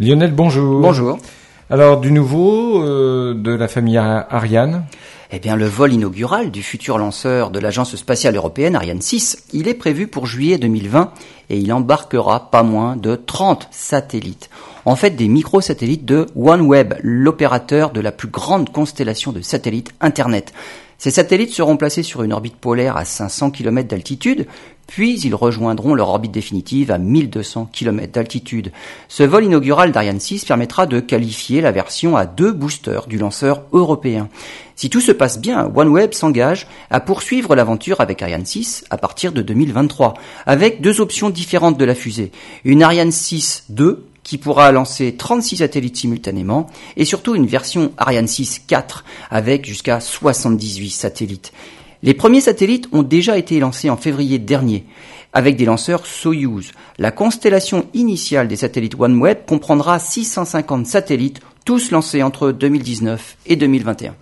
Lionel, bonjour. Bonjour. Alors, du nouveau euh, de la famille Ariane? Eh bien, le vol inaugural du futur lanceur de l'Agence spatiale européenne, Ariane 6, il est prévu pour juillet 2020 et il embarquera pas moins de 30 satellites. En fait, des microsatellites de OneWeb, l'opérateur de la plus grande constellation de satellites Internet. Ces satellites seront placés sur une orbite polaire à 500 km d'altitude, puis ils rejoindront leur orbite définitive à 1200 km d'altitude. Ce vol inaugural d'Ariane 6 permettra de qualifier la version à deux boosters du lanceur européen. Si tout se passe bien, OneWeb s'engage à poursuivre l'aventure avec Ariane 6 à partir de 2023, avec deux options différentes de la fusée. Une Ariane 6 2 qui pourra lancer 36 satellites simultanément et surtout une version Ariane 6 4 avec jusqu'à 78 satellites. Les premiers satellites ont déjà été lancés en février dernier avec des lanceurs Soyuz. La constellation initiale des satellites OneWeb comprendra 650 satellites, tous lancés entre 2019 et 2021.